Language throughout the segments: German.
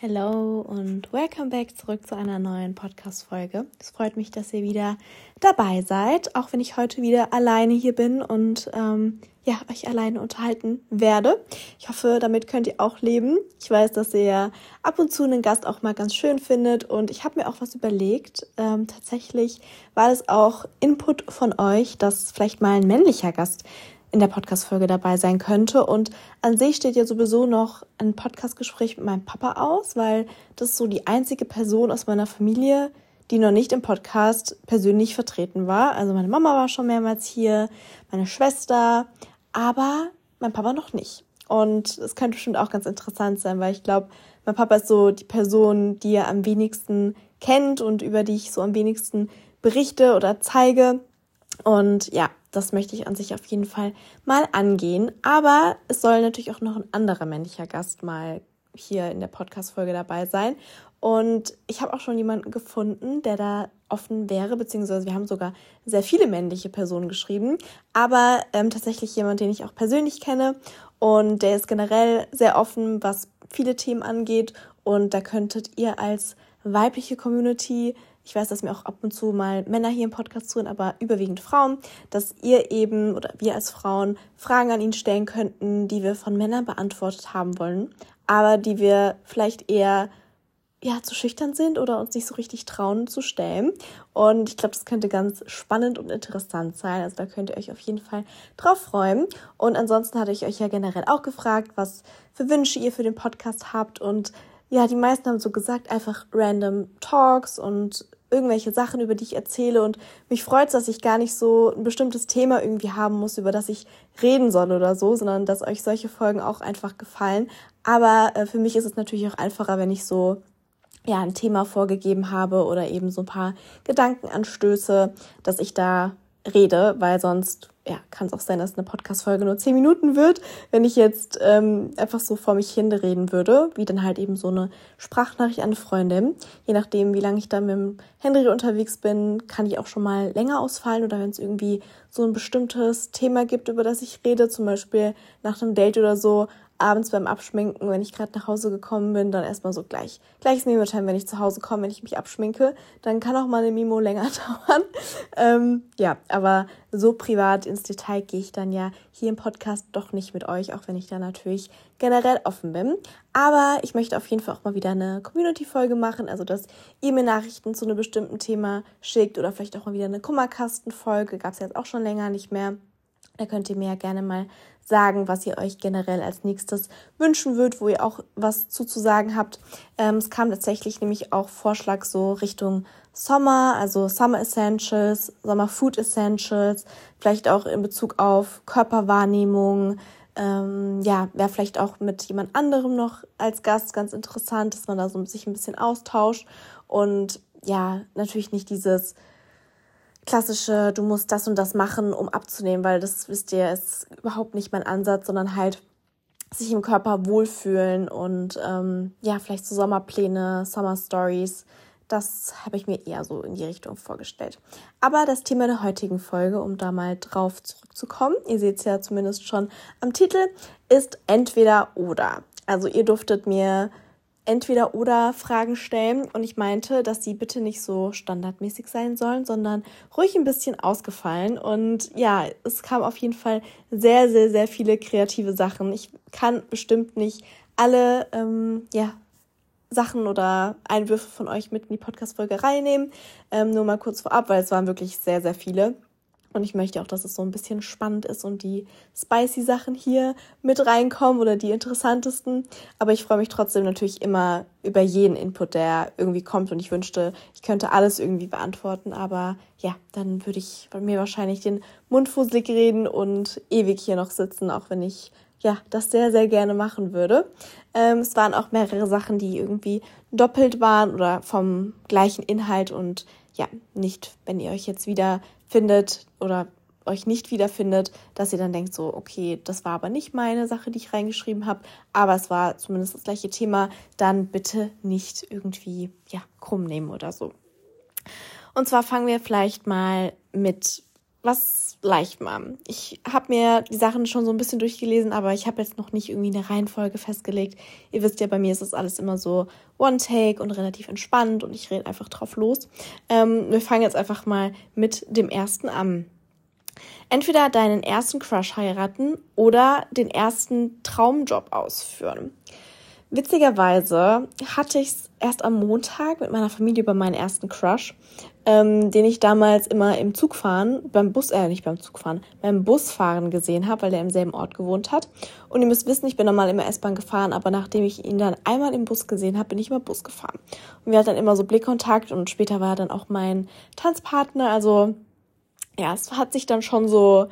Hello und welcome back zurück zu einer neuen Podcast-Folge. Es freut mich, dass ihr wieder dabei seid, auch wenn ich heute wieder alleine hier bin und ähm, ja, euch alleine unterhalten werde. Ich hoffe, damit könnt ihr auch leben. Ich weiß, dass ihr ab und zu einen Gast auch mal ganz schön findet und ich habe mir auch was überlegt. Ähm, tatsächlich war es auch Input von euch, dass vielleicht mal ein männlicher Gast in der Podcast-Folge dabei sein könnte. Und an sich steht ja sowieso noch ein Podcast-Gespräch mit meinem Papa aus, weil das ist so die einzige Person aus meiner Familie, die noch nicht im Podcast persönlich vertreten war. Also meine Mama war schon mehrmals hier, meine Schwester, aber mein Papa noch nicht. Und es könnte bestimmt auch ganz interessant sein, weil ich glaube, mein Papa ist so die Person, die er am wenigsten kennt und über die ich so am wenigsten berichte oder zeige. Und ja, das möchte ich an sich auf jeden Fall mal angehen. Aber es soll natürlich auch noch ein anderer männlicher Gast mal hier in der Podcast-Folge dabei sein. Und ich habe auch schon jemanden gefunden, der da offen wäre, beziehungsweise wir haben sogar sehr viele männliche Personen geschrieben, aber ähm, tatsächlich jemand, den ich auch persönlich kenne und der ist generell sehr offen, was viele Themen angeht und da könntet ihr als weibliche Community ich weiß, dass mir auch ab und zu mal Männer hier im Podcast zuhören, aber überwiegend Frauen, dass ihr eben oder wir als Frauen Fragen an ihn stellen könnten, die wir von Männern beantwortet haben wollen, aber die wir vielleicht eher ja, zu schüchtern sind oder uns nicht so richtig trauen zu stellen. Und ich glaube, das könnte ganz spannend und interessant sein. Also da könnt ihr euch auf jeden Fall drauf freuen. Und ansonsten hatte ich euch ja generell auch gefragt, was für Wünsche ihr für den Podcast habt. Und ja, die meisten haben so gesagt, einfach random Talks und irgendwelche Sachen, über die ich erzähle und mich freut es, dass ich gar nicht so ein bestimmtes Thema irgendwie haben muss, über das ich reden soll oder so, sondern dass euch solche Folgen auch einfach gefallen. Aber äh, für mich ist es natürlich auch einfacher, wenn ich so ja ein Thema vorgegeben habe oder eben so ein paar Gedankenanstöße, dass ich da rede, weil sonst ja, kann es auch sein, dass eine Podcast-Folge nur zehn Minuten wird, wenn ich jetzt ähm, einfach so vor mich hin reden würde, wie dann halt eben so eine Sprachnachricht an eine Freundin. Je nachdem, wie lange ich da mit dem Henry unterwegs bin, kann ich auch schon mal länger ausfallen oder wenn es irgendwie so ein bestimmtes Thema gibt, über das ich rede, zum Beispiel nach einem Date oder so, abends beim Abschminken, wenn ich gerade nach Hause gekommen bin, dann erstmal so gleich. Gleiches Mimo-Time, wenn ich zu Hause komme, wenn ich mich abschminke, dann kann auch mal eine Mimo länger dauern. Ähm, ja, aber so privat ins Detail gehe ich dann ja hier im Podcast doch nicht mit euch, auch wenn ich da natürlich generell offen bin. Aber ich möchte auf jeden Fall auch mal wieder eine Community-Folge machen, also dass ihr mir Nachrichten zu einem bestimmten Thema schickt oder vielleicht auch mal wieder eine Kummerkasten-Folge, gab es jetzt auch schon länger nicht mehr. Da könnt ihr mir ja gerne mal sagen, was ihr euch generell als nächstes wünschen würdet, wo ihr auch was zuzusagen habt. Ähm, es kam tatsächlich nämlich auch Vorschlag so Richtung Sommer, also Summer Essentials, Sommer Food Essentials, vielleicht auch in Bezug auf Körperwahrnehmung. Ähm, ja, wäre vielleicht auch mit jemand anderem noch als Gast ganz interessant, dass man da so sich ein bisschen austauscht und ja, natürlich nicht dieses klassische, du musst das und das machen, um abzunehmen, weil das, wisst ihr, ist überhaupt nicht mein Ansatz, sondern halt sich im Körper wohlfühlen und ähm, ja, vielleicht so Sommerpläne, Summer Stories. Das habe ich mir eher so in die Richtung vorgestellt. Aber das Thema der heutigen Folge, um da mal drauf zurückzukommen, ihr seht es ja zumindest schon am Titel, ist entweder oder. Also ihr durftet mir entweder oder Fragen stellen und ich meinte, dass sie bitte nicht so standardmäßig sein sollen, sondern ruhig ein bisschen ausgefallen und ja, es kam auf jeden Fall sehr, sehr, sehr viele kreative Sachen. Ich kann bestimmt nicht alle, ähm, ja, Sachen oder Einwürfe von euch mit in die Podcast-Folge reinnehmen. Ähm, nur mal kurz vorab, weil es waren wirklich sehr, sehr viele. Und ich möchte auch, dass es so ein bisschen spannend ist und die spicy Sachen hier mit reinkommen oder die interessantesten. Aber ich freue mich trotzdem natürlich immer über jeden Input, der irgendwie kommt. Und ich wünschte, ich könnte alles irgendwie beantworten. Aber ja, dann würde ich bei mir wahrscheinlich den Mund fusselig reden und ewig hier noch sitzen, auch wenn ich ja, das sehr, sehr gerne machen würde. Ähm, es waren auch mehrere Sachen, die irgendwie doppelt waren oder vom gleichen Inhalt und ja, nicht, wenn ihr euch jetzt wieder findet oder euch nicht wiederfindet, dass ihr dann denkt, so, okay, das war aber nicht meine Sache, die ich reingeschrieben habe, aber es war zumindest das gleiche Thema, dann bitte nicht irgendwie, ja, krumm nehmen oder so. Und zwar fangen wir vielleicht mal mit was leicht machen. Ich habe mir die Sachen schon so ein bisschen durchgelesen, aber ich habe jetzt noch nicht irgendwie eine Reihenfolge festgelegt. Ihr wisst ja, bei mir ist das alles immer so One-Take und relativ entspannt und ich rede einfach drauf los. Ähm, wir fangen jetzt einfach mal mit dem ersten an. Entweder deinen ersten Crush heiraten oder den ersten Traumjob ausführen. Witzigerweise hatte ich es erst am Montag mit meiner Familie über meinen ersten Crush, ähm, den ich damals immer im Zugfahren, beim Bus, äh, nicht beim Zugfahren, beim Busfahren gesehen habe, weil er im selben Ort gewohnt hat. Und ihr müsst wissen, ich bin normal immer S-Bahn gefahren, aber nachdem ich ihn dann einmal im Bus gesehen habe, bin ich immer Bus gefahren. Und wir hatten dann immer so Blickkontakt und später war er dann auch mein Tanzpartner. Also ja, es hat sich dann schon so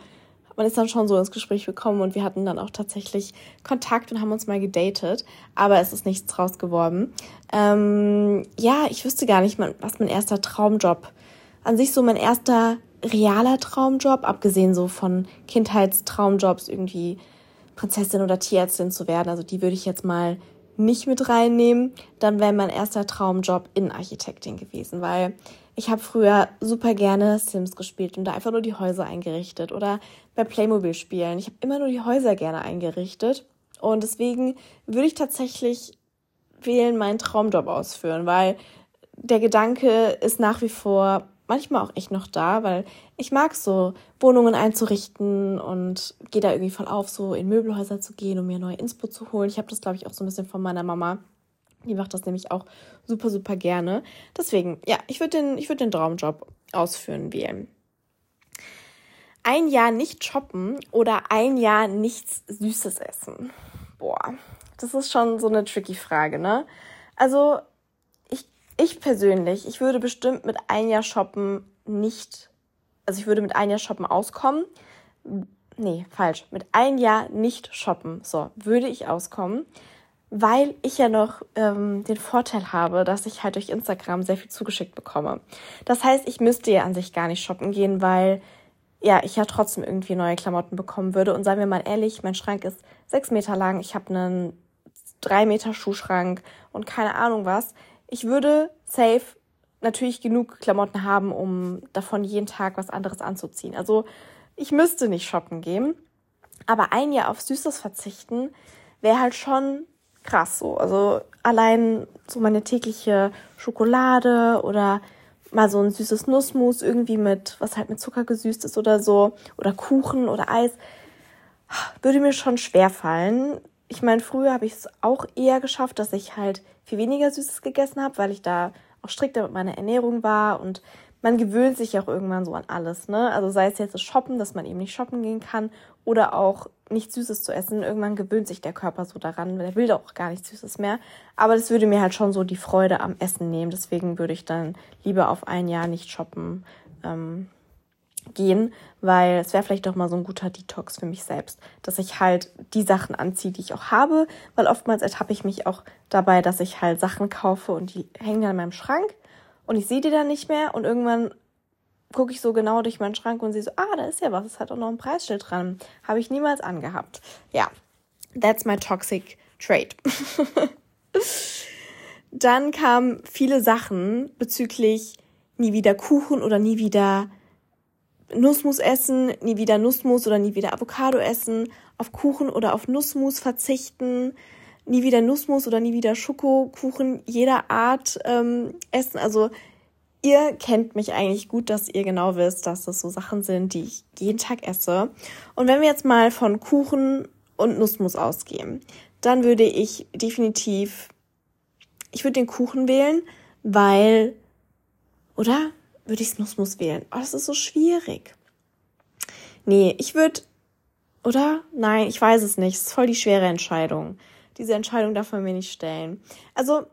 man ist dann schon so ins Gespräch gekommen und wir hatten dann auch tatsächlich Kontakt und haben uns mal gedatet, aber es ist nichts draus geworden. Ähm, ja, ich wüsste gar nicht, was mein erster Traumjob, an sich so mein erster realer Traumjob, abgesehen so von Kindheitstraumjobs irgendwie Prinzessin oder Tierärztin zu werden, also die würde ich jetzt mal nicht mit reinnehmen, dann wäre mein erster Traumjob Innenarchitektin gewesen, weil ich habe früher super gerne Sims gespielt und da einfach nur die Häuser eingerichtet oder bei Playmobil spielen. Ich habe immer nur die Häuser gerne eingerichtet und deswegen würde ich tatsächlich wählen, meinen Traumjob ausführen, weil der Gedanke ist nach wie vor manchmal auch echt noch da, weil ich mag so Wohnungen einzurichten und gehe da irgendwie voll auf, so in Möbelhäuser zu gehen, um mir neue Inspo zu holen. Ich habe das, glaube ich, auch so ein bisschen von meiner Mama die macht das nämlich auch super, super gerne. Deswegen, ja, ich würde den, ich den Traumjob ausführen wählen. Ein Jahr nicht shoppen oder ein Jahr nichts Süßes essen. Boah, das ist schon so eine tricky Frage, ne? Also, ich, ich persönlich, ich würde bestimmt mit ein Jahr shoppen nicht, also ich würde mit ein Jahr shoppen auskommen. Nee, falsch. Mit ein Jahr nicht shoppen. So, würde ich auskommen weil ich ja noch ähm, den Vorteil habe, dass ich halt durch Instagram sehr viel zugeschickt bekomme. Das heißt, ich müsste ja an sich gar nicht shoppen gehen, weil ja, ich ja trotzdem irgendwie neue Klamotten bekommen würde. Und seien wir mal ehrlich, mein Schrank ist sechs Meter lang, ich habe einen drei Meter Schuhschrank und keine Ahnung was. Ich würde safe natürlich genug Klamotten haben, um davon jeden Tag was anderes anzuziehen. Also ich müsste nicht shoppen gehen. Aber ein Jahr auf Süßes verzichten wäre halt schon krass so. Also allein so meine tägliche Schokolade oder mal so ein süßes Nussmus irgendwie mit, was halt mit Zucker gesüßt ist oder so, oder Kuchen oder Eis, würde mir schon schwer fallen. Ich meine, früher habe ich es auch eher geschafft, dass ich halt viel weniger Süßes gegessen habe, weil ich da auch strikter mit meiner Ernährung war und man gewöhnt sich auch irgendwann so an alles, ne? Also sei es jetzt das Shoppen, dass man eben nicht shoppen gehen kann oder auch nichts Süßes zu essen. Irgendwann gewöhnt sich der Körper so daran, der will auch gar nichts Süßes mehr. Aber das würde mir halt schon so die Freude am Essen nehmen. Deswegen würde ich dann lieber auf ein Jahr nicht shoppen ähm, gehen, weil es wäre vielleicht doch mal so ein guter Detox für mich selbst, dass ich halt die Sachen anziehe, die ich auch habe, weil oftmals ertappe ich mich auch dabei, dass ich halt Sachen kaufe und die hängen dann in meinem Schrank und ich sehe die dann nicht mehr und irgendwann gucke ich so genau durch meinen Schrank und sehe so, ah, da ist ja was, es hat auch noch ein Preisschild dran. Habe ich niemals angehabt. Ja, that's my toxic trait. Dann kamen viele Sachen bezüglich nie wieder Kuchen oder nie wieder Nussmus essen, nie wieder Nussmus oder nie wieder Avocado essen, auf Kuchen oder auf Nussmus verzichten, nie wieder Nussmus oder nie wieder Schokokuchen jeder Art ähm, essen. Also ihr kennt mich eigentlich gut, dass ihr genau wisst, dass das so Sachen sind, die ich jeden Tag esse. Und wenn wir jetzt mal von Kuchen und Nussmus ausgehen, dann würde ich definitiv, ich würde den Kuchen wählen, weil, oder würde ich Nussmus wählen? Oh, das ist so schwierig. Nee, ich würde, oder? Nein, ich weiß es nicht. Es ist voll die schwere Entscheidung. Diese Entscheidung darf man mir nicht stellen. Also,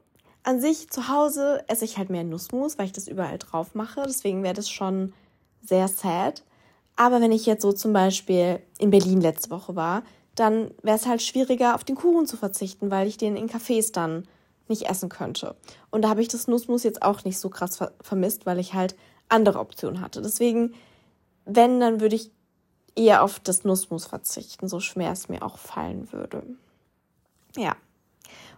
an sich zu Hause esse ich halt mehr Nussmus, weil ich das überall drauf mache. Deswegen wäre das schon sehr sad. Aber wenn ich jetzt so zum Beispiel in Berlin letzte Woche war, dann wäre es halt schwieriger, auf den Kuchen zu verzichten, weil ich den in Cafés dann nicht essen könnte. Und da habe ich das Nussmus jetzt auch nicht so krass ver vermisst, weil ich halt andere Optionen hatte. Deswegen, wenn, dann würde ich eher auf das Nussmus verzichten, so schwer es mir auch fallen würde. Ja,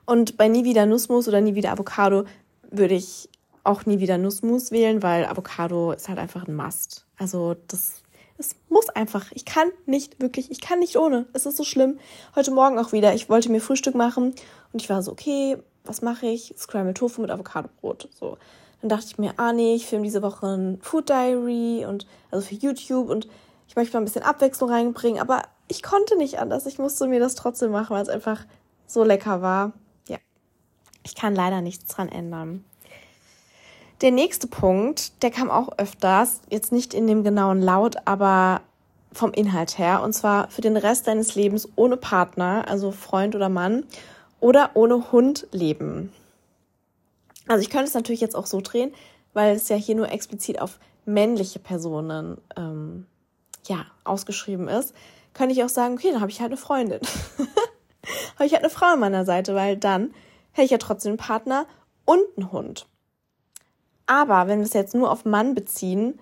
und bei nie wieder Nussmus oder nie wieder Avocado würde ich auch nie wieder Nussmus wählen, weil Avocado ist halt einfach ein Must. Also das Es muss einfach. Ich kann nicht wirklich, ich kann nicht ohne. Es ist so schlimm. Heute Morgen auch wieder. Ich wollte mir Frühstück machen und ich war so, okay, was mache ich? Scramble Tofu mit Avocadobrot. So. Dann dachte ich mir, ah nee, ich filme diese Woche ein Food Diary und also für YouTube und ich möchte mal ein bisschen Abwechslung reinbringen, aber ich konnte nicht anders. Ich musste mir das trotzdem machen, weil es einfach so lecker war. Ja. Ich kann leider nichts dran ändern. Der nächste Punkt, der kam auch öfters, jetzt nicht in dem genauen Laut, aber vom Inhalt her, und zwar für den Rest deines Lebens ohne Partner, also Freund oder Mann, oder ohne Hund leben. Also ich könnte es natürlich jetzt auch so drehen, weil es ja hier nur explizit auf männliche Personen ähm, ja ausgeschrieben ist, könnte ich auch sagen, okay, dann habe ich halt eine Freundin. habe ich halt eine Frau an meiner Seite, weil dann hätte ich ja trotzdem einen Partner und einen Hund. Aber wenn wir es jetzt nur auf Mann beziehen,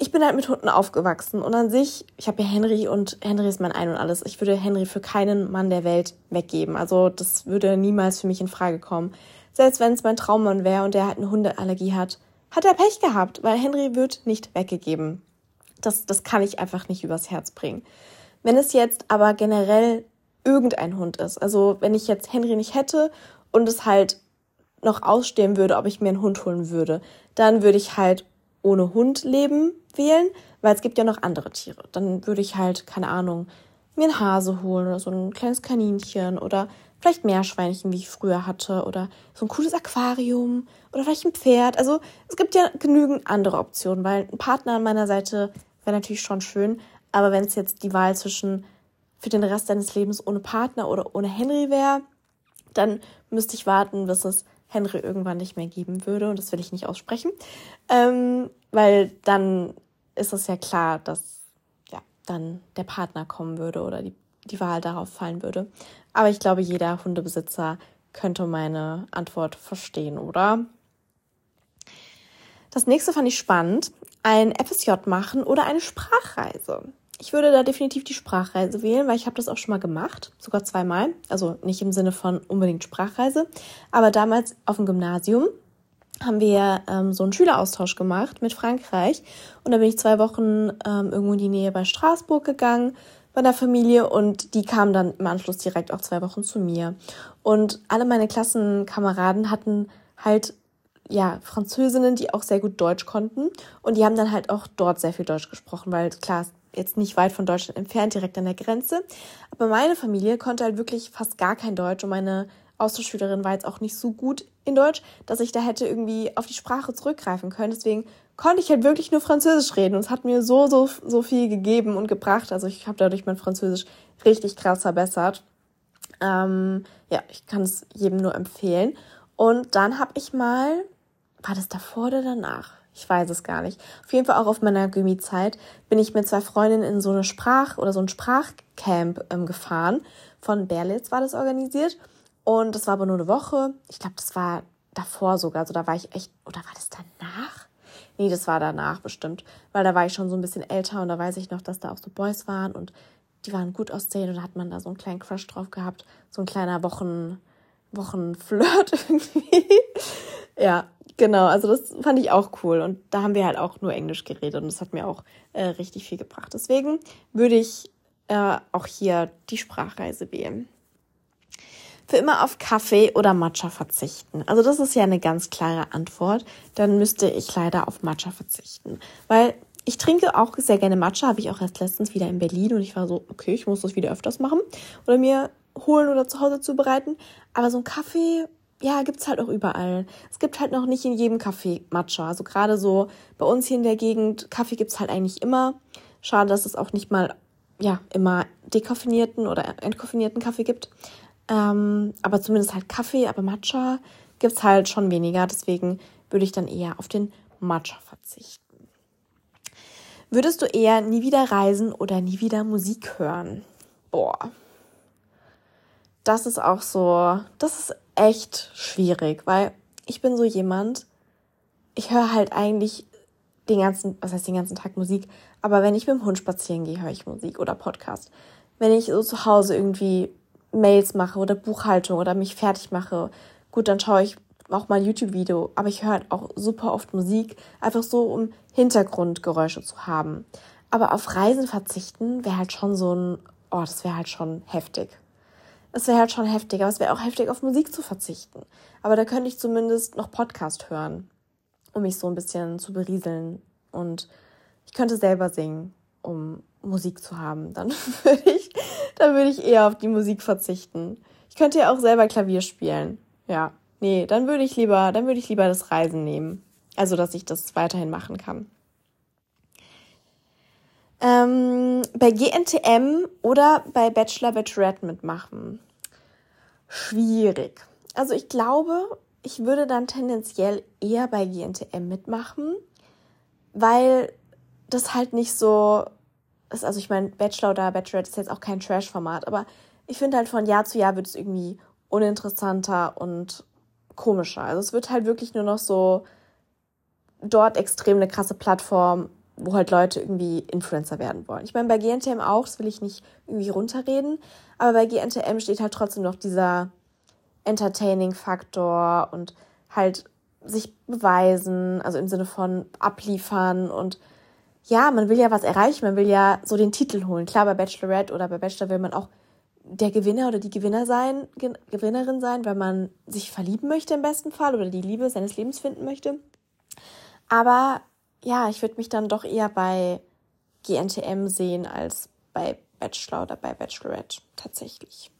ich bin halt mit Hunden aufgewachsen und an sich, ich habe ja Henry und Henry ist mein Ein und alles. Ich würde Henry für keinen Mann der Welt weggeben. Also das würde niemals für mich in Frage kommen. Selbst wenn es mein Traummann wäre und der halt eine Hundeallergie hat, hat er Pech gehabt, weil Henry wird nicht weggegeben. Das, das kann ich einfach nicht übers Herz bringen. Wenn es jetzt aber generell irgendein Hund ist, also wenn ich jetzt Henry nicht hätte und es halt noch ausstehen würde, ob ich mir einen Hund holen würde, dann würde ich halt ohne Hund leben wählen, weil es gibt ja noch andere Tiere. Dann würde ich halt, keine Ahnung, mir einen Hase holen oder so ein kleines Kaninchen oder vielleicht Meerschweinchen, wie ich früher hatte oder so ein cooles Aquarium oder vielleicht ein Pferd. Also es gibt ja genügend andere Optionen, weil ein Partner an meiner Seite wäre natürlich schon schön, aber wenn es jetzt die Wahl zwischen für den Rest deines Lebens ohne Partner oder ohne Henry wäre, dann müsste ich warten, bis es Henry irgendwann nicht mehr geben würde. Und das will ich nicht aussprechen. Ähm, weil dann ist es ja klar, dass ja dann der Partner kommen würde oder die, die Wahl darauf fallen würde. Aber ich glaube, jeder Hundebesitzer könnte meine Antwort verstehen, oder? Das nächste fand ich spannend. Ein FSJ machen oder eine Sprachreise. Ich würde da definitiv die Sprachreise wählen, weil ich habe das auch schon mal gemacht, sogar zweimal. Also nicht im Sinne von unbedingt Sprachreise, aber damals auf dem Gymnasium haben wir ähm, so einen Schüleraustausch gemacht mit Frankreich. Und da bin ich zwei Wochen ähm, irgendwo in die Nähe bei Straßburg gegangen bei der Familie. Und die kamen dann im Anschluss direkt auch zwei Wochen zu mir. Und alle meine Klassenkameraden hatten halt ja Französinnen, die auch sehr gut Deutsch konnten. Und die haben dann halt auch dort sehr viel Deutsch gesprochen, weil klar jetzt nicht weit von Deutschland entfernt, direkt an der Grenze. Aber meine Familie konnte halt wirklich fast gar kein Deutsch und meine Austauschschülerin war jetzt auch nicht so gut in Deutsch, dass ich da hätte irgendwie auf die Sprache zurückgreifen können. Deswegen konnte ich halt wirklich nur Französisch reden und es hat mir so, so, so viel gegeben und gebracht. Also ich habe dadurch mein Französisch richtig krass verbessert. Ähm, ja, ich kann es jedem nur empfehlen. Und dann habe ich mal, war das davor oder danach? Ich weiß es gar nicht. Auf jeden Fall auch auf meiner Gymi-Zeit bin ich mit zwei Freundinnen in so eine Sprach- oder so ein Sprachcamp ähm, gefahren. Von Berlitz war das organisiert. Und das war aber nur eine Woche. Ich glaube, das war davor sogar. Also da war ich echt, oder war das danach? Nee, das war danach bestimmt. Weil da war ich schon so ein bisschen älter und da weiß ich noch, dass da auch so Boys waren und die waren gut aussehen und da hat man da so einen kleinen Crush drauf gehabt. So ein kleiner Wochen, Wochenflirt irgendwie. ja, Genau, also das fand ich auch cool. Und da haben wir halt auch nur Englisch geredet und das hat mir auch äh, richtig viel gebracht. Deswegen würde ich äh, auch hier die Sprachreise wählen. Für immer auf Kaffee oder Matcha verzichten. Also das ist ja eine ganz klare Antwort. Dann müsste ich leider auf Matcha verzichten. Weil ich trinke auch sehr gerne Matcha, habe ich auch erst letztens wieder in Berlin und ich war so, okay, ich muss das wieder öfters machen oder mir holen oder zu Hause zubereiten. Aber so ein Kaffee ja, gibt's halt auch überall. Es gibt halt noch nicht in jedem Café Matcha. Also gerade so bei uns hier in der Gegend, Kaffee gibt's halt eigentlich immer. Schade, dass es auch nicht mal, ja, immer dekoffinierten oder entkoffinierten Kaffee gibt. Ähm, aber zumindest halt Kaffee, aber Matcha gibt's halt schon weniger. Deswegen würde ich dann eher auf den Matcha verzichten. Würdest du eher nie wieder reisen oder nie wieder Musik hören? Boah. Das ist auch so, das ist echt schwierig, weil ich bin so jemand, ich höre halt eigentlich den ganzen, was heißt den ganzen Tag Musik, aber wenn ich mit dem Hund spazieren gehe, höre ich Musik oder Podcast. Wenn ich so zu Hause irgendwie Mails mache oder Buchhaltung oder mich fertig mache, gut, dann schaue ich auch mal ein YouTube-Video, aber ich höre halt auch super oft Musik, einfach so, um Hintergrundgeräusche zu haben. Aber auf Reisen verzichten wäre halt schon so ein, oh, das wäre halt schon heftig. Es wäre halt schon heftig, aber es wäre auch heftig, auf Musik zu verzichten. Aber da könnte ich zumindest noch Podcast hören, um mich so ein bisschen zu berieseln. Und ich könnte selber singen, um Musik zu haben. Dann würde ich, dann würde ich eher auf die Musik verzichten. Ich könnte ja auch selber Klavier spielen. Ja. Nee, dann würde ich lieber, dann würde ich lieber das Reisen nehmen. Also, dass ich das weiterhin machen kann. Ähm, bei GNTM oder bei Bachelor Bachelorette mitmachen. Schwierig. Also ich glaube, ich würde dann tendenziell eher bei GNTM mitmachen, weil das halt nicht so ist. Also ich meine, Bachelor oder Bachelorette ist jetzt auch kein Trash-Format, aber ich finde halt von Jahr zu Jahr wird es irgendwie uninteressanter und komischer. Also es wird halt wirklich nur noch so dort extrem eine krasse Plattform, wo halt Leute irgendwie Influencer werden wollen. Ich meine, bei GNTM auch, das will ich nicht irgendwie runterreden, aber bei GNTM steht halt trotzdem noch dieser Entertaining-Faktor und halt sich beweisen, also im Sinne von abliefern und ja, man will ja was erreichen, man will ja so den Titel holen. Klar, bei Bachelorette oder bei Bachelor will man auch der Gewinner oder die Gewinner sein, Gewinnerin sein, weil man sich verlieben möchte im besten Fall oder die Liebe seines Lebens finden möchte. Aber ja, ich würde mich dann doch eher bei GNTM sehen als bei Bachelor oder bei Bachelorette tatsächlich.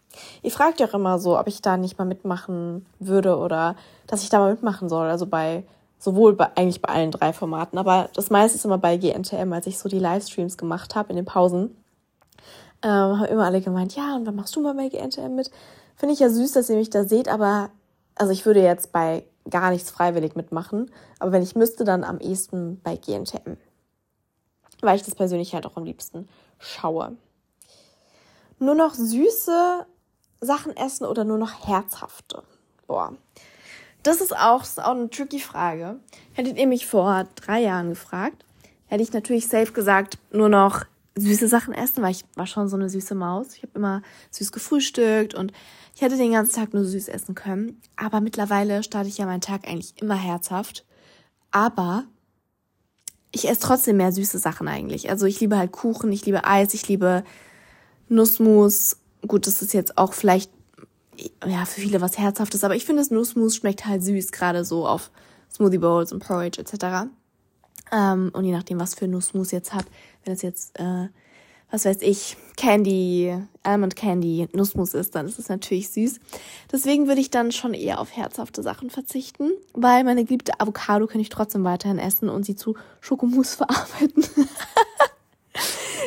Ihr fragt ja auch immer so, ob ich da nicht mal mitmachen würde oder dass ich da mal mitmachen soll. Also bei sowohl bei, eigentlich bei allen drei Formaten, aber das meiste ist immer bei GNTM, als ich so die Livestreams gemacht habe in den Pausen. Ähm, haben immer alle gemeint, ja, und wann machst du mal bei GNTM mit? Finde ich ja süß, dass ihr mich da seht, aber also ich würde jetzt bei gar nichts freiwillig mitmachen. Aber wenn ich müsste, dann am ehesten bei GNTM. Weil ich das persönlich halt auch am liebsten schaue. Nur noch süße Sachen essen oder nur noch herzhafte? Boah. Das ist auch, ist auch eine tricky Frage. Hättet ihr mich vor drei Jahren gefragt, hätte ich natürlich safe gesagt, nur noch süße Sachen essen, weil ich war schon so eine süße Maus. Ich habe immer süß gefrühstückt und ich hätte den ganzen Tag nur süß essen können. Aber mittlerweile starte ich ja meinen Tag eigentlich immer herzhaft. Aber ich esse trotzdem mehr süße Sachen eigentlich. Also ich liebe halt Kuchen, ich liebe Eis, ich liebe Nussmus. Gut, das ist jetzt auch vielleicht ja für viele was Herzhaftes, aber ich finde, das Nussmus schmeckt halt süß, gerade so auf Smoothie Bowls und Porridge etc. Ähm, und je nachdem, was für Nussmus jetzt hat, wenn es jetzt, äh, was weiß ich, Candy, Almond Candy, Nussmus ist, dann ist es natürlich süß. Deswegen würde ich dann schon eher auf herzhafte Sachen verzichten, weil meine geliebte Avocado kann ich trotzdem weiterhin essen und sie zu Schokomousse verarbeiten.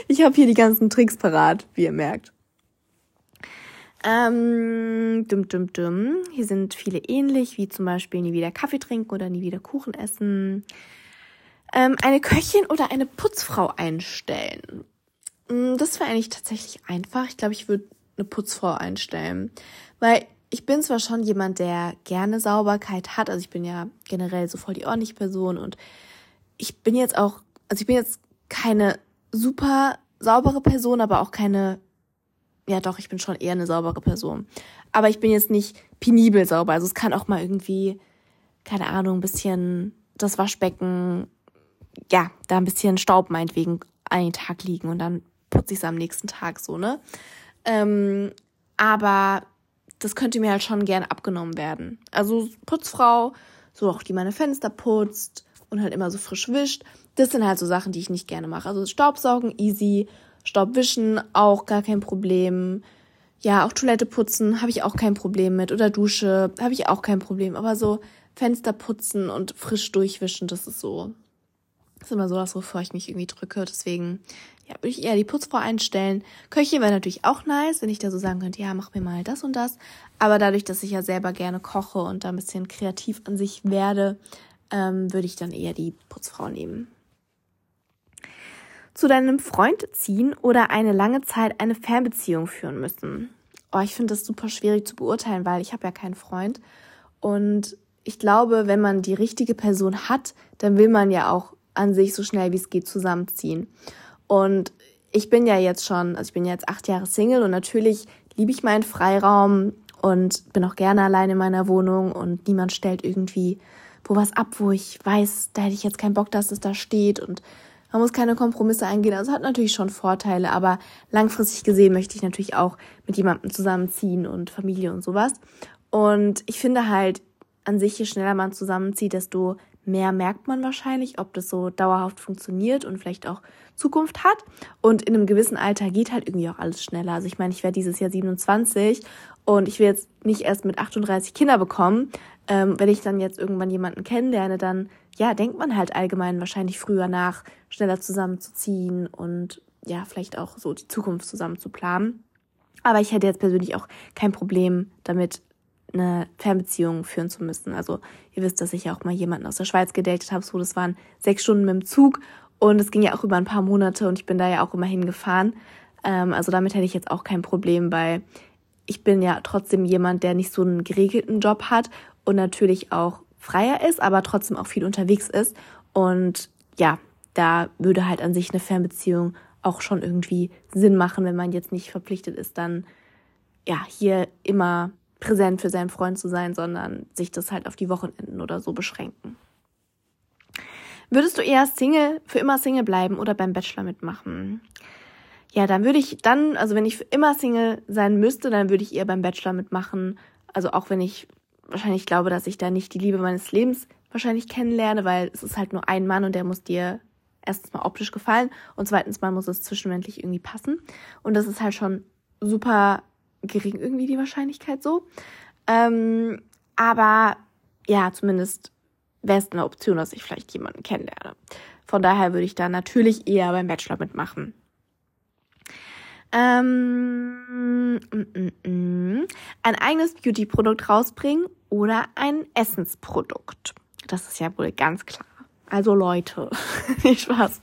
ich habe hier die ganzen Tricks parat, wie ihr merkt. Ähm, dum, dum, dum. Hier sind viele ähnlich, wie zum Beispiel nie wieder Kaffee trinken oder nie wieder Kuchen essen ähm, eine Köchin oder eine Putzfrau einstellen. Mm, das wäre eigentlich tatsächlich einfach. Ich glaube, ich würde eine Putzfrau einstellen. Weil ich bin zwar schon jemand, der gerne Sauberkeit hat, also ich bin ja generell so voll die ordentliche Person und ich bin jetzt auch, also ich bin jetzt keine super saubere Person, aber auch keine, ja doch, ich bin schon eher eine saubere Person. Aber ich bin jetzt nicht penibel sauber, also es kann auch mal irgendwie, keine Ahnung, ein bisschen das Waschbecken ja, da ein bisschen Staub meinetwegen einen Tag liegen und dann ich es am nächsten Tag so, ne? Ähm, aber das könnte mir halt schon gern abgenommen werden. Also Putzfrau, so auch die meine Fenster putzt und halt immer so frisch wischt. Das sind halt so Sachen, die ich nicht gerne mache. Also Staubsaugen easy, Staubwischen auch gar kein Problem. Ja, auch Toilette putzen habe ich auch kein Problem mit oder Dusche habe ich auch kein Problem, aber so Fenster putzen und frisch durchwischen, das ist so das ist immer so was, wovor ich mich irgendwie drücke. Deswegen, ja, würde ich eher die Putzfrau einstellen. Köche wäre natürlich auch nice, wenn ich da so sagen könnte, ja, mach mir mal das und das. Aber dadurch, dass ich ja selber gerne koche und da ein bisschen kreativ an sich werde, ähm, würde ich dann eher die Putzfrau nehmen. Zu deinem Freund ziehen oder eine lange Zeit eine Fernbeziehung führen müssen. Oh, ich finde das super schwierig zu beurteilen, weil ich habe ja keinen Freund. Und ich glaube, wenn man die richtige Person hat, dann will man ja auch an sich so schnell wie es geht zusammenziehen. Und ich bin ja jetzt schon, also ich bin jetzt acht Jahre Single und natürlich liebe ich meinen Freiraum und bin auch gerne allein in meiner Wohnung und niemand stellt irgendwie wo was ab, wo ich weiß, da hätte ich jetzt keinen Bock, dass es da steht und man muss keine Kompromisse eingehen. Also hat natürlich schon Vorteile, aber langfristig gesehen möchte ich natürlich auch mit jemandem zusammenziehen und Familie und sowas. Und ich finde halt an sich, je schneller man zusammenzieht, desto mehr merkt man wahrscheinlich, ob das so dauerhaft funktioniert und vielleicht auch Zukunft hat. Und in einem gewissen Alter geht halt irgendwie auch alles schneller. Also ich meine, ich werde dieses Jahr 27 und ich will jetzt nicht erst mit 38 Kinder bekommen. Ähm, wenn ich dann jetzt irgendwann jemanden kennenlerne, dann ja, denkt man halt allgemein wahrscheinlich früher nach, schneller zusammenzuziehen und ja, vielleicht auch so die Zukunft zusammen zu planen. Aber ich hätte jetzt persönlich auch kein Problem damit, eine Fernbeziehung führen zu müssen. Also ihr wisst, dass ich ja auch mal jemanden aus der Schweiz gedatet habe. So, das waren sechs Stunden mit dem Zug und es ging ja auch über ein paar Monate und ich bin da ja auch immer hingefahren. Ähm, also damit hätte ich jetzt auch kein Problem, weil ich bin ja trotzdem jemand, der nicht so einen geregelten Job hat und natürlich auch freier ist, aber trotzdem auch viel unterwegs ist. Und ja, da würde halt an sich eine Fernbeziehung auch schon irgendwie Sinn machen, wenn man jetzt nicht verpflichtet ist, dann ja hier immer präsent für seinen Freund zu sein, sondern sich das halt auf die Wochenenden oder so beschränken. Würdest du eher Single, für immer Single bleiben oder beim Bachelor mitmachen? Ja, dann würde ich dann, also wenn ich für immer Single sein müsste, dann würde ich eher beim Bachelor mitmachen. Also auch wenn ich wahrscheinlich glaube, dass ich da nicht die Liebe meines Lebens wahrscheinlich kennenlerne, weil es ist halt nur ein Mann und der muss dir erstens mal optisch gefallen und zweitens mal muss es zwischenmenschlich irgendwie passen. Und das ist halt schon super gering irgendwie die Wahrscheinlichkeit so. Ähm, aber ja, zumindest wäre es eine Option, dass ich vielleicht jemanden kennenlerne. Von daher würde ich da natürlich eher beim Bachelor mitmachen. Ähm, mm, mm, mm. Ein eigenes Beauty-Produkt rausbringen oder ein Essensprodukt. Das ist ja wohl ganz klar. Also Leute, nicht Spaß.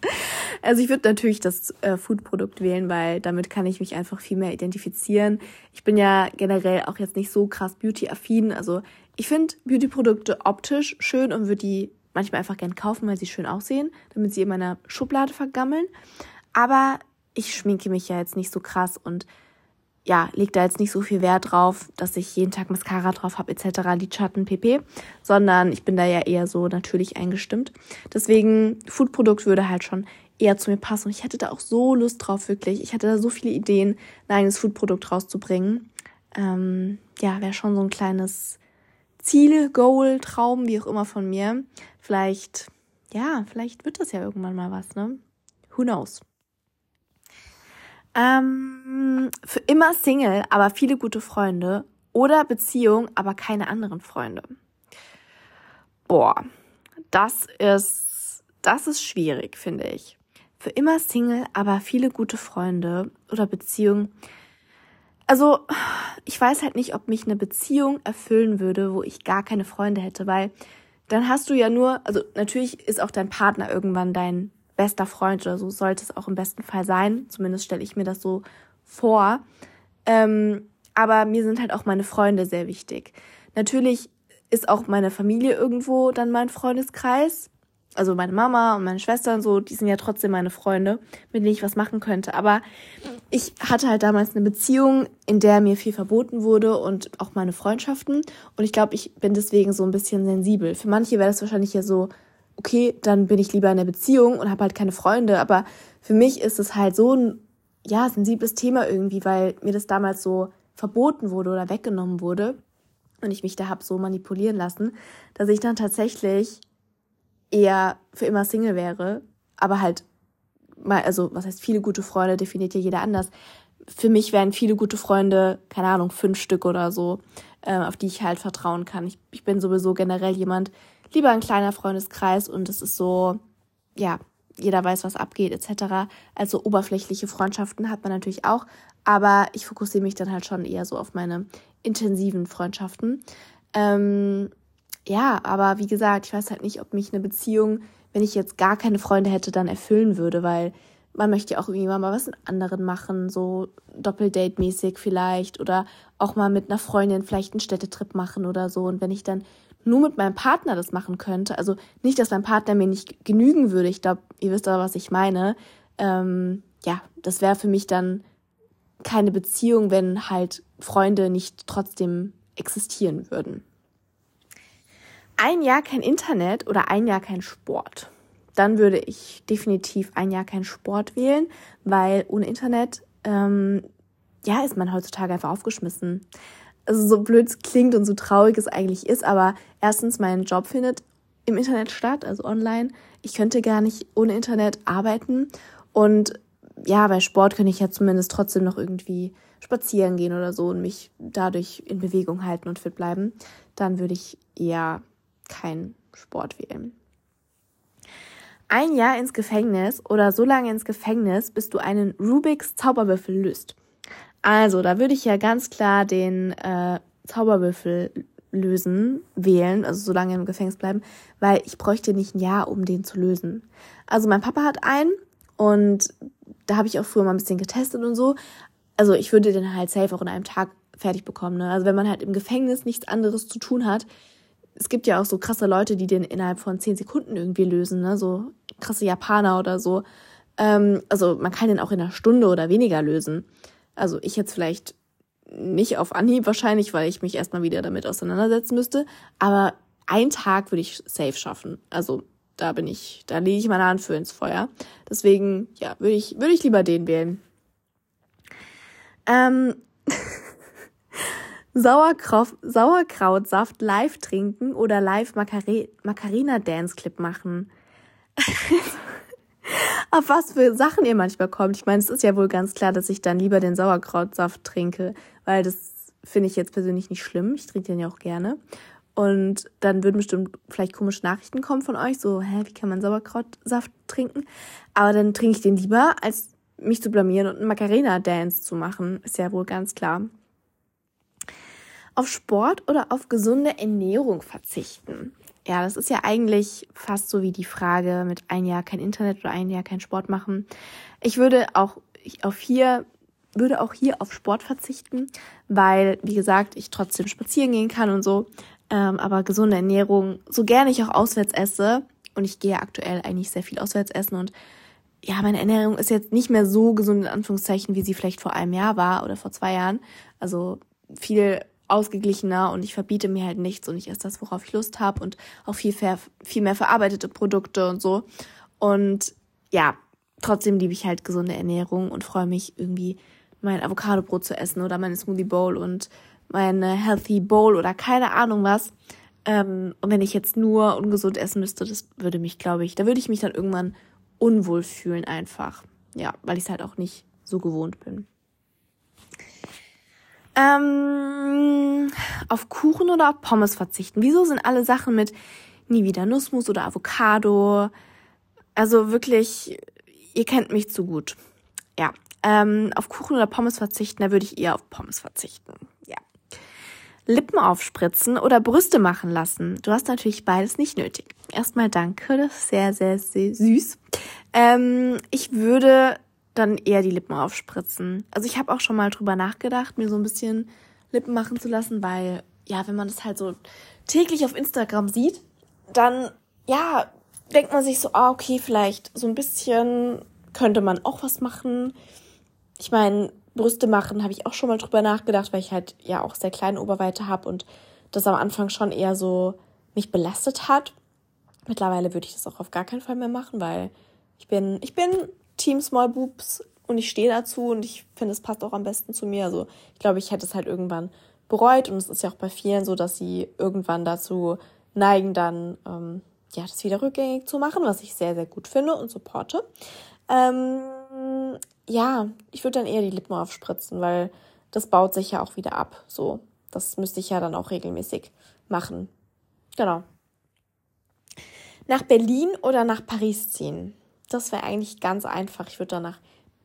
Also ich würde natürlich das äh, Food-Produkt wählen, weil damit kann ich mich einfach viel mehr identifizieren. Ich bin ja generell auch jetzt nicht so krass Beauty-affin. Also ich finde Beauty-Produkte optisch schön und würde die manchmal einfach gern kaufen, weil sie schön aussehen, damit sie in meiner Schublade vergammeln. Aber ich schminke mich ja jetzt nicht so krass und ja, leg da jetzt nicht so viel Wert drauf, dass ich jeden Tag Mascara drauf habe, etc., Lidschatten, pp. Sondern ich bin da ja eher so natürlich eingestimmt. Deswegen, Foodprodukt würde halt schon eher zu mir passen. Und ich hätte da auch so Lust drauf, wirklich. Ich hatte da so viele Ideen, ein eigenes Foodprodukt rauszubringen. Ähm, ja, wäre schon so ein kleines Ziel, Goal, Traum, wie auch immer von mir. Vielleicht, ja, vielleicht wird das ja irgendwann mal was, ne? Who knows? Ähm, für immer Single, aber viele gute Freunde. Oder Beziehung, aber keine anderen Freunde. Boah, das ist, das ist schwierig, finde ich. Für immer Single, aber viele gute Freunde oder Beziehung. Also, ich weiß halt nicht, ob mich eine Beziehung erfüllen würde, wo ich gar keine Freunde hätte, weil dann hast du ja nur, also natürlich ist auch dein Partner irgendwann dein bester Freund oder so sollte es auch im besten Fall sein. Zumindest stelle ich mir das so vor. Ähm, aber mir sind halt auch meine Freunde sehr wichtig. Natürlich ist auch meine Familie irgendwo dann mein Freundeskreis. Also meine Mama und meine Schwester und so, die sind ja trotzdem meine Freunde, mit denen ich was machen könnte. Aber ich hatte halt damals eine Beziehung, in der mir viel verboten wurde und auch meine Freundschaften. Und ich glaube, ich bin deswegen so ein bisschen sensibel. Für manche wäre das wahrscheinlich ja so okay, dann bin ich lieber in einer Beziehung und habe halt keine Freunde. Aber für mich ist es halt so ein ja, sensibles Thema irgendwie, weil mir das damals so verboten wurde oder weggenommen wurde und ich mich da hab so manipulieren lassen, dass ich dann tatsächlich eher für immer Single wäre, aber halt mal, also was heißt viele gute Freunde, definiert ja jeder anders. Für mich wären viele gute Freunde, keine Ahnung, fünf Stück oder so, äh, auf die ich halt vertrauen kann. Ich, ich bin sowieso generell jemand, lieber ein kleiner Freundeskreis und es ist so, ja, jeder weiß, was abgeht, etc. Also oberflächliche Freundschaften hat man natürlich auch, aber ich fokussiere mich dann halt schon eher so auf meine intensiven Freundschaften. Ähm, ja, aber wie gesagt, ich weiß halt nicht, ob mich eine Beziehung, wenn ich jetzt gar keine Freunde hätte, dann erfüllen würde, weil man möchte ja auch irgendwie mal was mit anderen machen, so Doppeldate-mäßig vielleicht oder auch mal mit einer Freundin vielleicht einen Städtetrip machen oder so. Und wenn ich dann nur mit meinem Partner das machen könnte, also nicht, dass mein Partner mir nicht genügen würde, ich glaube, ihr wisst aber, was ich meine, ähm, ja, das wäre für mich dann keine Beziehung, wenn halt Freunde nicht trotzdem existieren würden. Ein Jahr kein Internet oder ein Jahr kein Sport. Dann würde ich definitiv ein Jahr kein Sport wählen, weil ohne Internet, ähm, ja, ist man heutzutage einfach aufgeschmissen. Also so blöd es klingt und so traurig es eigentlich ist, aber erstens, mein Job findet im Internet statt, also online. Ich könnte gar nicht ohne Internet arbeiten und ja, bei Sport könnte ich ja zumindest trotzdem noch irgendwie spazieren gehen oder so und mich dadurch in Bewegung halten und fit bleiben, dann würde ich eher keinen Sport wählen. Ein Jahr ins Gefängnis oder so lange ins Gefängnis, bis du einen Rubiks Zauberwürfel löst. Also, da würde ich ja ganz klar den äh, Zauberwürfel lösen, wählen, also so lange im Gefängnis bleiben, weil ich bräuchte nicht ein Jahr, um den zu lösen. Also mein Papa hat einen und da habe ich auch früher mal ein bisschen getestet und so. Also ich würde den halt safe auch in einem Tag fertig bekommen. Ne? Also wenn man halt im Gefängnis nichts anderes zu tun hat, es gibt ja auch so krasse Leute, die den innerhalb von zehn Sekunden irgendwie lösen, ne? So krasse Japaner oder so. Ähm, also man kann den auch in einer Stunde oder weniger lösen. Also ich jetzt vielleicht nicht auf Anhieb wahrscheinlich, weil ich mich erstmal wieder damit auseinandersetzen müsste. Aber einen Tag würde ich safe schaffen. Also da bin ich, da lege ich meine Hand für ins Feuer. Deswegen, ja, würde ich, würde ich lieber den wählen. Ähm, Sauerkraut, Sauerkrautsaft live trinken oder live Macarena Dance Clip machen. Auf was für Sachen ihr manchmal kommt. Ich meine, es ist ja wohl ganz klar, dass ich dann lieber den Sauerkrautsaft trinke, weil das finde ich jetzt persönlich nicht schlimm. Ich trinke den ja auch gerne. Und dann würden bestimmt vielleicht komische Nachrichten kommen von euch, so, hä, wie kann man Sauerkrautsaft trinken? Aber dann trinke ich den lieber, als mich zu blamieren und einen Macarena-Dance zu machen. Ist ja wohl ganz klar. Auf Sport oder auf gesunde Ernährung verzichten. Ja, das ist ja eigentlich fast so wie die Frage mit ein Jahr kein Internet oder ein Jahr kein Sport machen. Ich würde auch auf hier würde auch hier auf Sport verzichten, weil, wie gesagt, ich trotzdem spazieren gehen kann und so. Ähm, aber gesunde Ernährung, so gerne ich auch auswärts esse, und ich gehe aktuell eigentlich sehr viel auswärts essen und ja, meine Ernährung ist jetzt nicht mehr so gesund in Anführungszeichen, wie sie vielleicht vor einem Jahr war oder vor zwei Jahren. Also viel ausgeglichener und ich verbiete mir halt nichts und ich esse das, worauf ich Lust habe und auch viel, viel mehr verarbeitete Produkte und so. Und ja, trotzdem liebe ich halt gesunde Ernährung und freue mich irgendwie mein Avocado-Brot zu essen oder meine Smoothie Bowl und meine Healthy Bowl oder keine Ahnung was. Ähm, und wenn ich jetzt nur ungesund essen müsste, das würde mich, glaube ich, da würde ich mich dann irgendwann unwohl fühlen einfach. Ja, weil ich es halt auch nicht so gewohnt bin. Ähm, auf Kuchen oder auf Pommes verzichten. Wieso sind alle Sachen mit nie wieder Nussmus oder Avocado? Also wirklich, ihr kennt mich zu gut. Ja, ähm, auf Kuchen oder Pommes verzichten, da würde ich eher auf Pommes verzichten. Ja. Lippen aufspritzen oder Brüste machen lassen. Du hast natürlich beides nicht nötig. Erstmal danke, das ist sehr, sehr, sehr süß. Ähm, ich würde dann eher die Lippen aufspritzen. Also ich habe auch schon mal drüber nachgedacht, mir so ein bisschen Lippen machen zu lassen, weil ja, wenn man das halt so täglich auf Instagram sieht, dann ja, denkt man sich so, ah, okay, vielleicht so ein bisschen könnte man auch was machen. Ich meine, Brüste machen habe ich auch schon mal drüber nachgedacht, weil ich halt ja auch sehr kleine Oberweite habe und das am Anfang schon eher so mich belastet hat. Mittlerweile würde ich das auch auf gar keinen Fall mehr machen, weil ich bin, ich bin Team Small Boobs und ich stehe dazu und ich finde, es passt auch am besten zu mir. Also ich glaube, ich hätte es halt irgendwann bereut und es ist ja auch bei vielen so, dass sie irgendwann dazu neigen, dann ähm, ja das wieder rückgängig zu machen, was ich sehr, sehr gut finde und supporte. Ähm, ja, ich würde dann eher die Lippen aufspritzen, weil das baut sich ja auch wieder ab. So, das müsste ich ja dann auch regelmäßig machen. Genau. Nach Berlin oder nach Paris ziehen? Das wäre eigentlich ganz einfach. Ich würde dann nach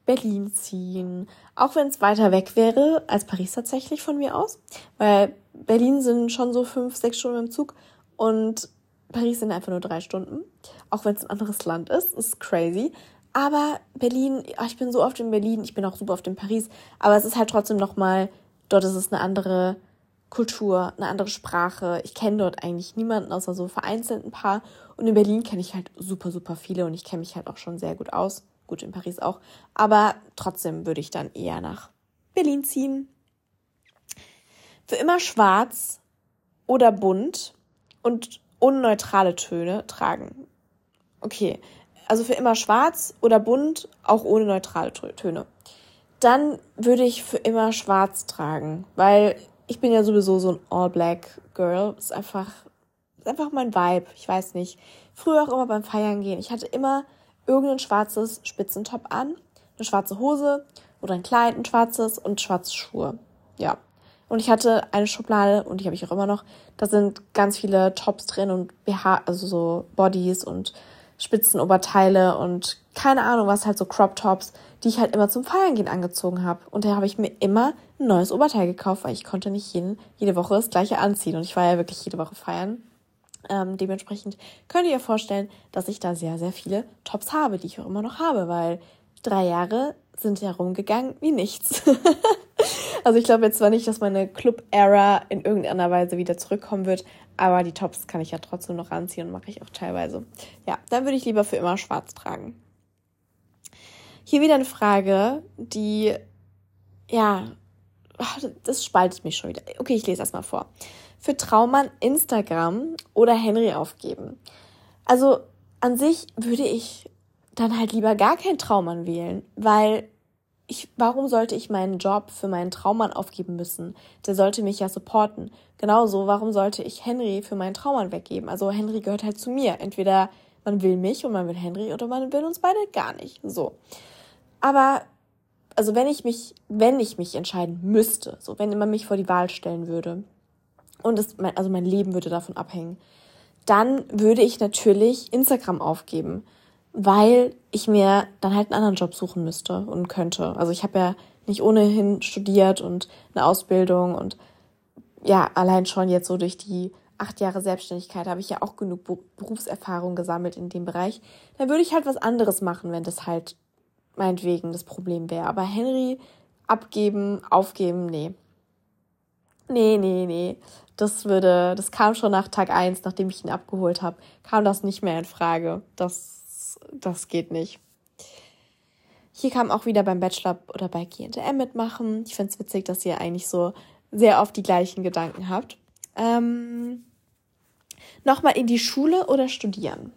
Berlin ziehen. Auch wenn es weiter weg wäre als Paris tatsächlich von mir aus. Weil Berlin sind schon so fünf, sechs Stunden im Zug und Paris sind einfach nur drei Stunden. Auch wenn es ein anderes Land ist. Ist crazy. Aber Berlin, ich bin so oft in Berlin, ich bin auch super oft in Paris, aber es ist halt trotzdem nochmal, dort ist es eine andere Kultur, eine andere Sprache. Ich kenne dort eigentlich niemanden, außer so vereinzelt ein paar. Und in Berlin kenne ich halt super, super viele und ich kenne mich halt auch schon sehr gut aus. Gut, in Paris auch. Aber trotzdem würde ich dann eher nach Berlin ziehen. Für immer schwarz oder bunt und unneutrale Töne tragen. Okay, also für immer schwarz oder bunt, auch ohne neutrale Töne. Dann würde ich für immer schwarz tragen, weil ich bin ja sowieso so ein All-Black Girl. Ist einfach, einfach mein Vibe. Ich weiß nicht. Früher auch immer beim Feiern gehen. Ich hatte immer irgendein schwarzes Spitzentop an, eine schwarze Hose oder ein Kleid, ein schwarzes und schwarze Schuhe. Ja. Und ich hatte eine Schublade und die habe ich auch immer noch. Da sind ganz viele Tops drin und BH, also so Bodies und Spitzenoberteile und keine Ahnung was, halt so Crop Tops, die ich halt immer zum Feiern gehen angezogen habe. Und da habe ich mir immer ein neues Oberteil gekauft, weil ich konnte nicht jeden, jede Woche das gleiche anziehen. Und ich war ja wirklich jede Woche feiern. Ähm, dementsprechend könnt ihr euch vorstellen, dass ich da sehr, sehr viele Tops habe, die ich auch immer noch habe, weil drei Jahre sind ja rumgegangen wie nichts. also ich glaube jetzt zwar nicht, dass meine Club-Era in irgendeiner Weise wieder zurückkommen wird, aber die Tops kann ich ja trotzdem noch anziehen und mache ich auch teilweise. Ja, dann würde ich lieber für immer schwarz tragen. Hier wieder eine Frage, die, ja, das spaltet mich schon wieder. Okay, ich lese erstmal vor. Für Traummann Instagram oder Henry aufgeben. Also an sich würde ich dann halt lieber gar keinen Traummann wählen, weil ich, warum sollte ich meinen Job für meinen Traummann aufgeben müssen? Der sollte mich ja supporten. Genauso, warum sollte ich Henry für meinen Traummann weggeben? Also Henry gehört halt zu mir. Entweder man will mich und man will Henry oder man will uns beide gar nicht. So. Aber, also wenn ich mich, wenn ich mich entscheiden müsste, so wenn man mich vor die Wahl stellen würde und es, also mein Leben würde davon abhängen, dann würde ich natürlich Instagram aufgeben weil ich mir dann halt einen anderen Job suchen müsste und könnte. Also ich habe ja nicht ohnehin studiert und eine Ausbildung und ja, allein schon jetzt so durch die acht Jahre Selbstständigkeit habe ich ja auch genug Berufserfahrung gesammelt in dem Bereich. Dann würde ich halt was anderes machen, wenn das halt meinetwegen das Problem wäre. Aber Henry abgeben, aufgeben, nee. Nee, nee, nee. Das würde, das kam schon nach Tag eins, nachdem ich ihn abgeholt habe, kam das nicht mehr in Frage. Das das geht nicht. Hier kam auch wieder beim Bachelor oder bei GNTM mitmachen. Ich finde es witzig, dass ihr eigentlich so sehr oft die gleichen Gedanken habt. Ähm, Nochmal in die Schule oder studieren?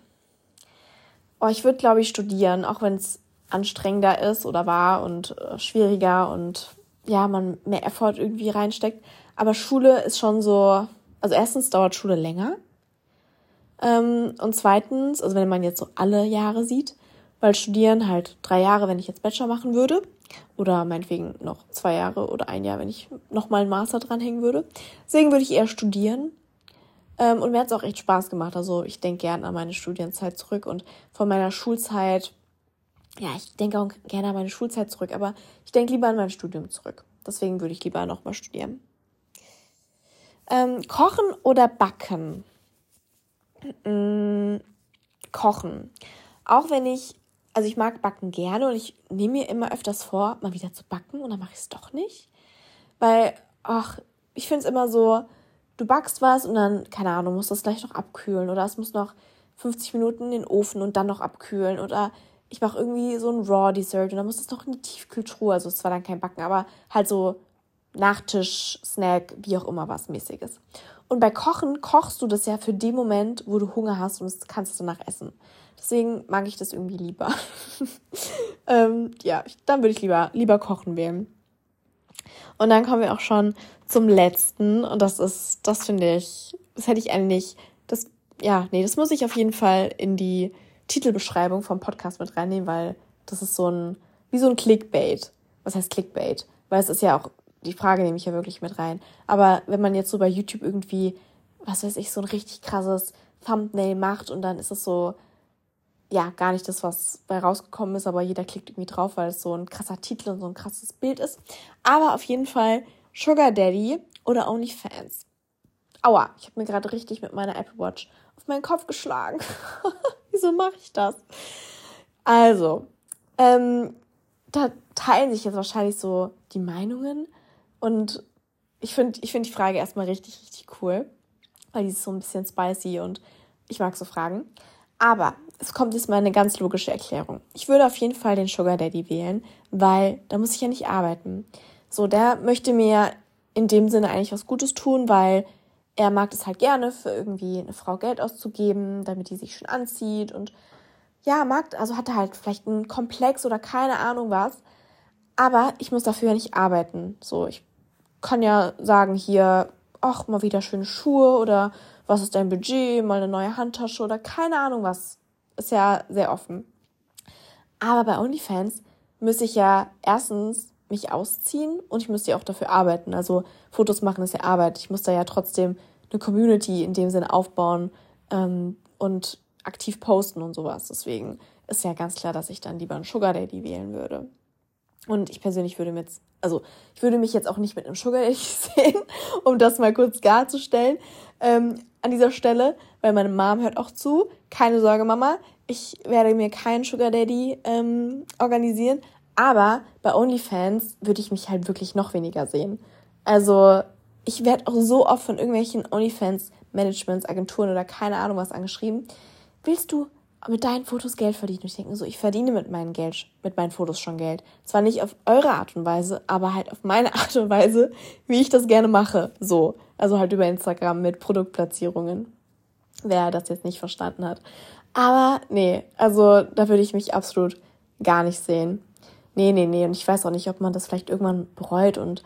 Oh, ich würde, glaube ich, studieren, auch wenn es anstrengender ist oder war und äh, schwieriger und ja, man mehr Effort irgendwie reinsteckt. Aber Schule ist schon so, also erstens dauert Schule länger. Ähm, und zweitens, also wenn man jetzt so alle Jahre sieht, weil studieren halt drei Jahre, wenn ich jetzt Bachelor machen würde, oder meinetwegen noch zwei Jahre oder ein Jahr, wenn ich nochmal einen Master dranhängen würde. Deswegen würde ich eher studieren. Ähm, und mir hat es auch echt Spaß gemacht. Also ich denke gern an meine Studienzeit zurück und von meiner Schulzeit, ja, ich denke auch gerne an meine Schulzeit zurück, aber ich denke lieber an mein Studium zurück. Deswegen würde ich lieber nochmal studieren. Ähm, kochen oder backen? Mm, kochen. Auch wenn ich, also ich mag Backen gerne und ich nehme mir immer öfters vor, mal wieder zu backen und dann mache ich es doch nicht. Weil, ach, ich finde es immer so, du backst was und dann, keine Ahnung, musst das gleich noch abkühlen oder es muss noch 50 Minuten in den Ofen und dann noch abkühlen oder ich mache irgendwie so ein Raw Dessert und dann muss es noch in die Tiefkühltruhe, also es ist zwar dann kein Backen, aber halt so Nachtisch, Snack, wie auch immer was mäßiges. Und bei Kochen kochst du das ja für den Moment, wo du Hunger hast und das kannst du danach essen. Deswegen mag ich das irgendwie lieber. ähm, ja, dann würde ich lieber, lieber kochen wählen. Und dann kommen wir auch schon zum letzten. Und das ist, das finde ich, das hätte ich eigentlich, das, ja, nee, das muss ich auf jeden Fall in die Titelbeschreibung vom Podcast mit reinnehmen, weil das ist so ein, wie so ein Clickbait. Was heißt Clickbait? Weil es ist ja auch die Frage nehme ich ja wirklich mit rein. Aber wenn man jetzt so bei YouTube irgendwie, was weiß ich, so ein richtig krasses Thumbnail macht und dann ist es so, ja, gar nicht das, was bei rausgekommen ist, aber jeder klickt irgendwie drauf, weil es so ein krasser Titel und so ein krasses Bild ist. Aber auf jeden Fall Sugar Daddy oder OnlyFans. Aua, ich habe mir gerade richtig mit meiner Apple Watch auf meinen Kopf geschlagen. Wieso mache ich das? Also, ähm, da teilen sich jetzt wahrscheinlich so die Meinungen. Und ich finde ich find die Frage erstmal richtig, richtig cool, weil die ist so ein bisschen spicy und ich mag so Fragen. Aber es kommt jetzt mal eine ganz logische Erklärung. Ich würde auf jeden Fall den Sugar Daddy wählen, weil da muss ich ja nicht arbeiten. So, der möchte mir in dem Sinne eigentlich was Gutes tun, weil er mag es halt gerne, für irgendwie eine Frau Geld auszugeben, damit die sich schön anzieht und ja, mag, also hat er halt vielleicht einen Komplex oder keine Ahnung was. Aber ich muss dafür ja nicht arbeiten. So, ich kann ja sagen hier, ach, mal wieder schöne Schuhe oder was ist dein Budget, mal eine neue Handtasche oder keine Ahnung was. Ist ja sehr offen. Aber bei OnlyFans müsste ich ja erstens mich ausziehen und ich müsste ja auch dafür arbeiten. Also Fotos machen ist ja Arbeit. Ich muss da ja trotzdem eine Community in dem Sinne aufbauen ähm, und aktiv posten und sowas. Deswegen ist ja ganz klar, dass ich dann lieber einen Sugar Daddy wählen würde. Und ich persönlich würde mir jetzt, also ich würde mich jetzt auch nicht mit einem Sugar Daddy sehen, um das mal kurz klarzustellen ähm, an dieser Stelle, weil meine Mom hört auch zu. Keine Sorge, Mama, ich werde mir keinen Sugar Daddy ähm, organisieren, aber bei OnlyFans würde ich mich halt wirklich noch weniger sehen. Also ich werde auch so oft von irgendwelchen OnlyFans-Managements, Agenturen oder keine Ahnung was angeschrieben. Willst du mit deinen Fotos Geld verdienen? Und ich denke so, ich verdiene mit meinen Geld, mit meinen Fotos schon Geld. Zwar nicht auf eure Art und Weise, aber halt auf meine Art und Weise, wie ich das gerne mache. So. Also halt über Instagram mit Produktplatzierungen. Wer das jetzt nicht verstanden hat. Aber nee, also da würde ich mich absolut gar nicht sehen. Nee, nee, nee. Und ich weiß auch nicht, ob man das vielleicht irgendwann bereut. Und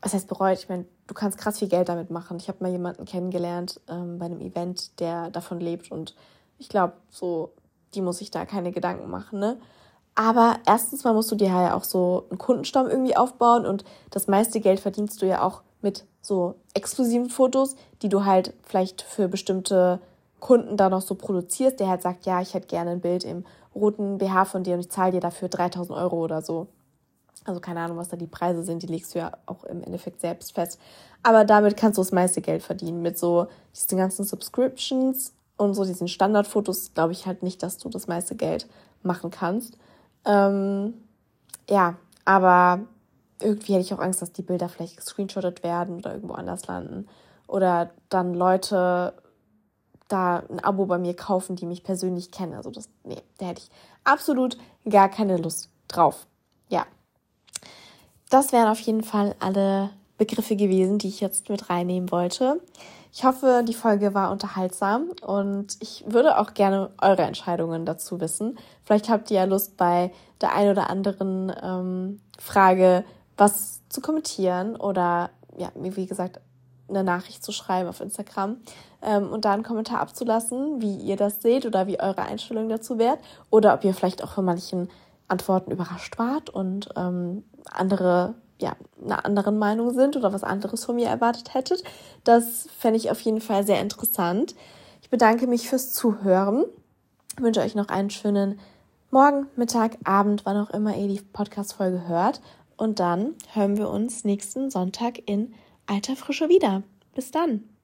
was heißt bereut? Ich meine, du kannst krass viel Geld damit machen. Ich habe mal jemanden kennengelernt ähm, bei einem Event, der davon lebt. Und ich glaube, so, die muss sich da keine Gedanken machen, ne? Aber erstens mal musst du dir ja auch so einen Kundenstamm irgendwie aufbauen und das meiste Geld verdienst du ja auch mit so exklusiven Fotos, die du halt vielleicht für bestimmte Kunden da noch so produzierst, der halt sagt, ja, ich hätte gerne ein Bild im roten BH von dir und ich zahle dir dafür 3000 Euro oder so. Also keine Ahnung, was da die Preise sind, die legst du ja auch im Endeffekt selbst fest. Aber damit kannst du das meiste Geld verdienen. Mit so diesen ganzen Subscriptions und so diesen Standardfotos glaube ich halt nicht, dass du das meiste Geld machen kannst. Ähm, ja, aber irgendwie hätte ich auch Angst, dass die Bilder vielleicht gescreenshottet werden oder irgendwo anders landen. Oder dann Leute da ein Abo bei mir kaufen, die mich persönlich kennen. Also das, nee, da hätte ich absolut gar keine Lust drauf. Ja. Das wären auf jeden Fall alle Begriffe gewesen, die ich jetzt mit reinnehmen wollte. Ich hoffe, die Folge war unterhaltsam und ich würde auch gerne eure Entscheidungen dazu wissen. Vielleicht habt ihr ja Lust, bei der ein oder anderen ähm, Frage was zu kommentieren oder ja, wie gesagt, eine Nachricht zu schreiben auf Instagram ähm, und da einen Kommentar abzulassen, wie ihr das seht oder wie eure Einstellung dazu wäre oder ob ihr vielleicht auch von manchen Antworten überrascht wart und ähm, andere ja einer anderen Meinung sind oder was anderes von mir erwartet hättet. Das fände ich auf jeden Fall sehr interessant. Ich bedanke mich fürs Zuhören. Ich wünsche euch noch einen schönen Morgen, Mittag, Abend, wann auch immer ihr die Podcast-Folge hört. Und dann hören wir uns nächsten Sonntag in alter Frische wieder. Bis dann.